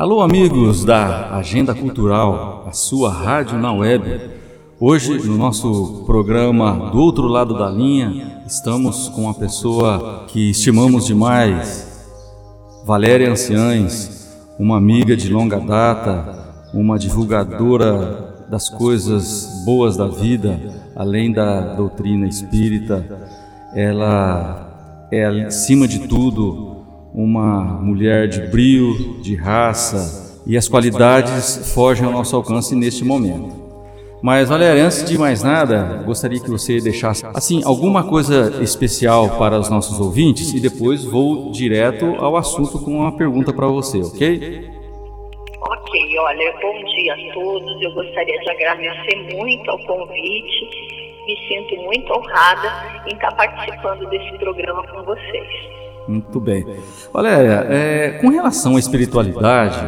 Alô, amigos da Agenda Cultural, a sua rádio na web. Hoje, no nosso programa Do Outro Lado da Linha, estamos com uma pessoa que estimamos demais, Valéria Anciães, uma amiga de longa data, uma divulgadora das coisas boas da vida, além da doutrina espírita. Ela é, acima de tudo, uma mulher de brio, de raça, e as qualidades fogem ao nosso alcance neste momento. Mas, Valéria, antes de mais nada, gostaria que você deixasse, assim, alguma coisa especial para os nossos ouvintes e depois vou direto ao assunto com uma pergunta para você, ok? Ok, olha, bom dia a todos. Eu gostaria de agradecer muito ao convite. Me sinto muito honrada em estar participando desse programa com vocês. Muito bem. Valéria, é, com relação à espiritualidade,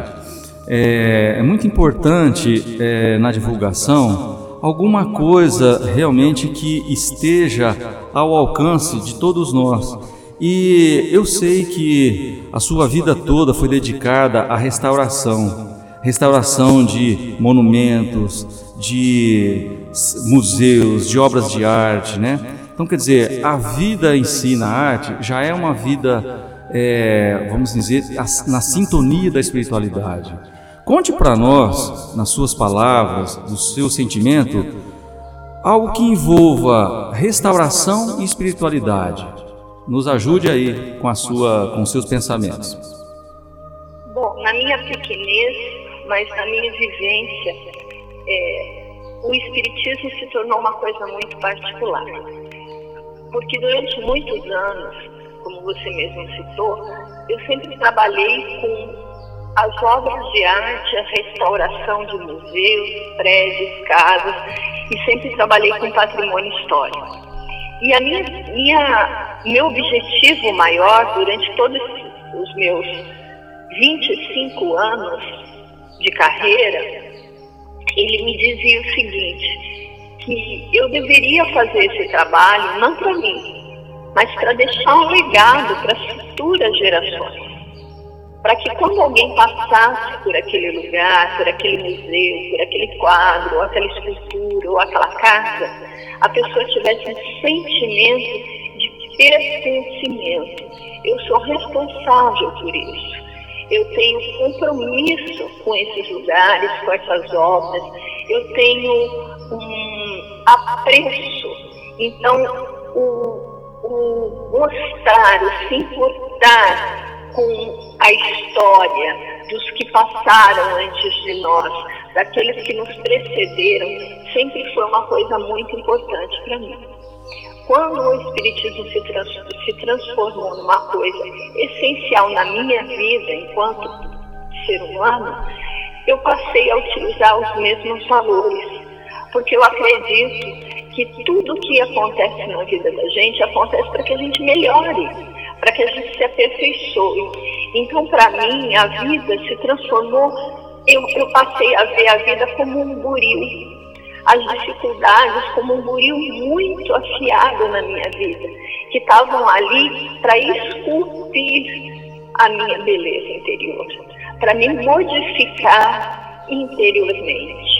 é, é muito importante é, na divulgação alguma coisa realmente que esteja ao alcance de todos nós. E eu sei que a sua vida toda foi dedicada à restauração restauração de monumentos, de museus, de obras de arte, né? Então, quer dizer, a vida em si na arte já é uma vida, é, vamos dizer, na sintonia da espiritualidade. Conte para nós, nas suas palavras, do seu sentimento, algo que envolva restauração e espiritualidade. Nos ajude aí com a sua, com seus pensamentos. Bom, na minha pequenez, mas na minha vivência, é, o espiritismo se tornou uma coisa muito particular porque durante muitos anos, como você mesmo citou, eu sempre trabalhei com as obras de arte, a restauração de museus, prédios, casas, e sempre trabalhei com patrimônio histórico. E a minha, minha, meu objetivo maior durante todos os meus 25 anos de carreira, ele me dizia o seguinte, que eu deveria fazer esse trabalho não para mim, mas para deixar um legado para as futuras gerações. Para que quando alguém passasse por aquele lugar, por aquele museu, por aquele quadro, ou aquela escultura, ou aquela casa, a pessoa tivesse um sentimento de pertencimento. Eu sou responsável por isso. Eu tenho compromisso com esses lugares, com essas obras. Eu tenho um apreço. Então, o, o mostrar, o se importar com a história dos que passaram antes de nós, daqueles que nos precederam, sempre foi uma coisa muito importante para mim. Quando o Espiritismo se, trans, se transformou numa coisa essencial na minha vida enquanto ser humano, eu passei a utilizar os mesmos valores porque eu acredito que tudo que acontece na vida da gente acontece para que a gente melhore, para que a gente se aperfeiçoe. Então, para mim, a vida se transformou, eu, eu passei a ver a vida como um buril, as dificuldades como um buril muito afiado na minha vida, que estavam ali para esculpir a minha beleza interior, para me modificar interiormente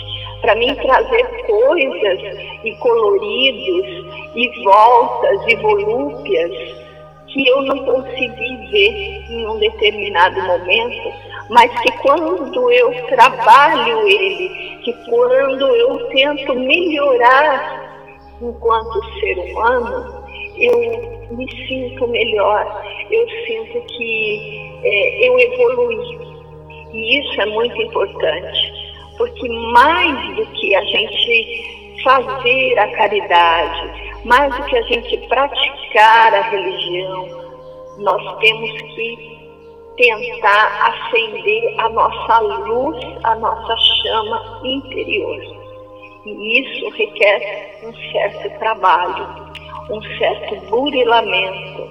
para mim trazer coisas e coloridos e voltas e volúpias que eu não consegui ver em um determinado momento, mas que quando eu trabalho ele, que quando eu tento melhorar enquanto ser humano, eu me sinto melhor, eu sinto que é, eu evolui. E isso é muito importante porque mais do que a gente fazer a caridade, mais do que a gente praticar a religião, nós temos que tentar acender a nossa luz, a nossa chama interior. E isso requer um certo trabalho, um certo burilamento,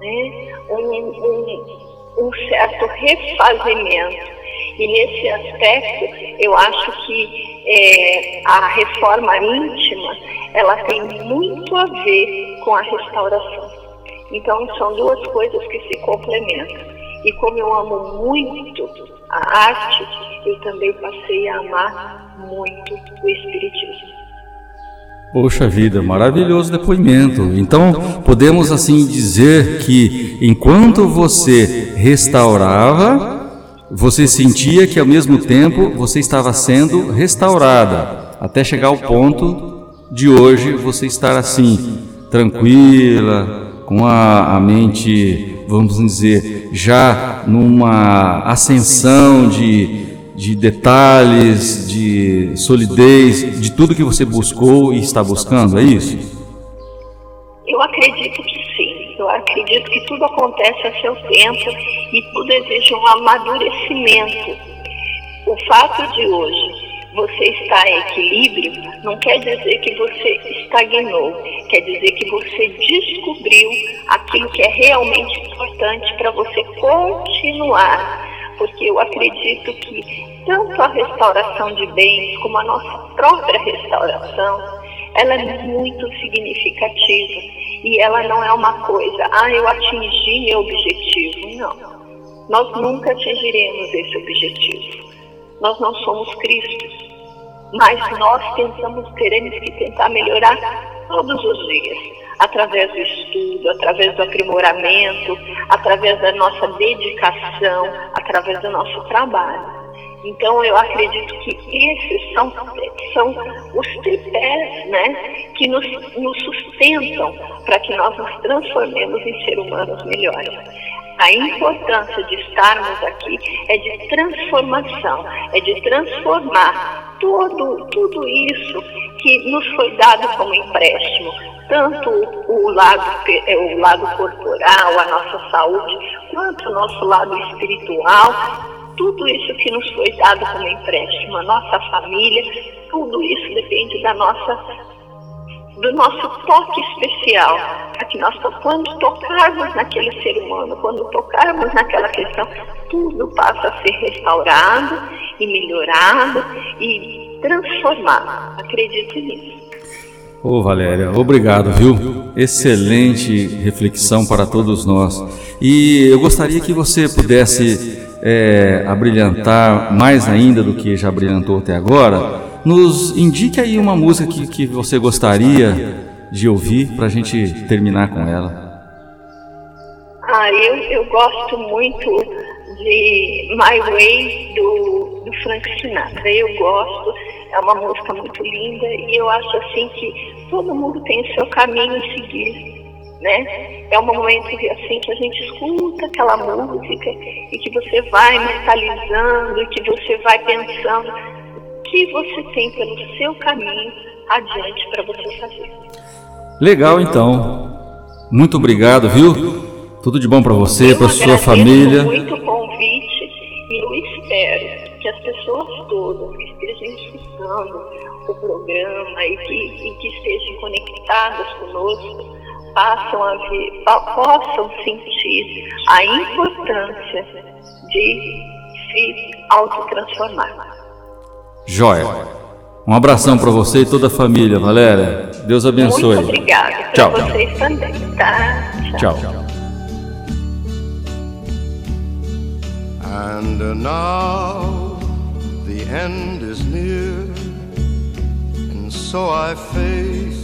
né? um, um, um certo refazimento e nesse aspecto, eu acho que é, a reforma íntima, ela tem muito a ver com a restauração. Então, são duas coisas que se complementam. E como eu amo muito a arte, eu também passei a amar muito o Espiritismo. Poxa vida, maravilhoso depoimento. Então, podemos assim dizer que enquanto você restaurava, você sentia que ao mesmo tempo você estava sendo restaurada, até chegar ao ponto de hoje você estar assim, tranquila, com a, a mente, vamos dizer, já numa ascensão de de detalhes, de solidez, de tudo que você buscou e está buscando, é isso? Acredito que sim. Eu acredito que tudo acontece a seu tempo e tudo exige um amadurecimento. O fato de hoje você estar em equilíbrio não quer dizer que você estagnou, quer dizer que você descobriu aquilo que é realmente importante para você continuar porque eu acredito que tanto a restauração de bens como a nossa própria restauração, ela é muito significativa e ela não é uma coisa, ah, eu atingi meu objetivo. Não. Nós nunca atingiremos esse objetivo. Nós não somos Cristo. Mas nós tentamos, queremos que tentar melhorar todos os dias através do estudo, através do aprimoramento, através da nossa dedicação, através do nosso trabalho. Então, eu acredito que esses são, são os tripés né, que nos, nos sustentam para que nós nos transformemos em seres humanos melhores. A importância de estarmos aqui é de transformação, é de transformar todo, tudo isso que nos foi dado como empréstimo, tanto o lado, é, o lado corporal, a nossa saúde, quanto o nosso lado espiritual, tudo isso que nos foi dado como empréstimo, a nossa família, tudo isso depende da nossa, do nosso toque especial, para que nós, quando tocarmos naquele ser humano, quando tocarmos naquela questão, tudo passa a ser restaurado e melhorado e transformado. Acredito nisso. Ô oh, Valéria, obrigado, viu? Excelente reflexão para todos nós. E eu gostaria que você pudesse é, abrilhantar mais ainda do que já brilhantou até agora. Nos indique aí uma música que, que você gostaria de ouvir para a gente terminar com ela. Ah, eu, eu gosto muito de My Way do, do Frank Sinatra. Eu gosto é uma música muito linda e eu acho assim que todo mundo tem o seu caminho a seguir, né? É um momento que, assim que a gente escuta aquela música e que você vai mentalizando e que você vai pensando o que você tem pelo seu caminho adiante para você fazer. Legal então. Muito obrigado, viu? Tudo de bom para você, para sua família. Muito convite e eu espero que as pessoas todas que estejam escutando o programa e que, e que estejam conectadas conosco passam a ver, possam sentir a importância de se autotransformar. Joia. Um abração para você e toda a família, Valéria. Deus abençoe. Muito obrigada. Tchau. vocês também, tá? Tchau. Tchau. And now the end is near, and so I face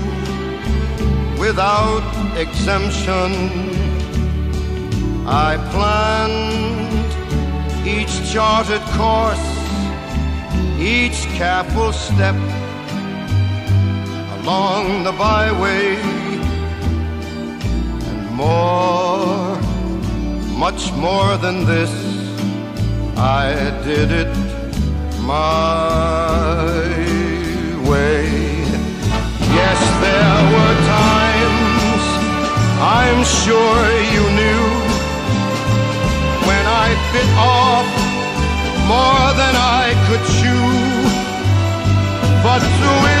without exemption. I planned each charted course, each careful step along the byway, and more, much more than this, I did it my sure you knew when I bit off more than I could chew. But through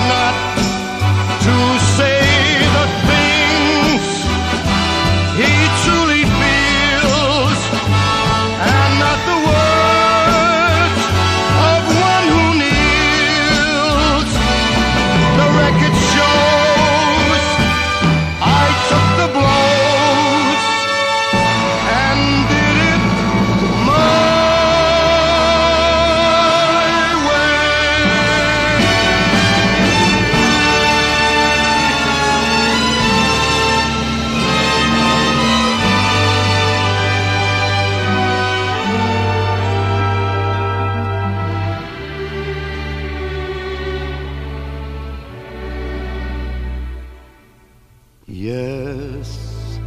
Yes,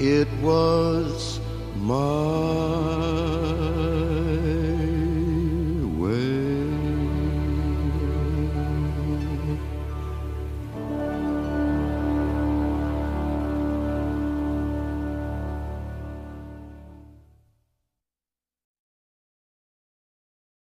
it was my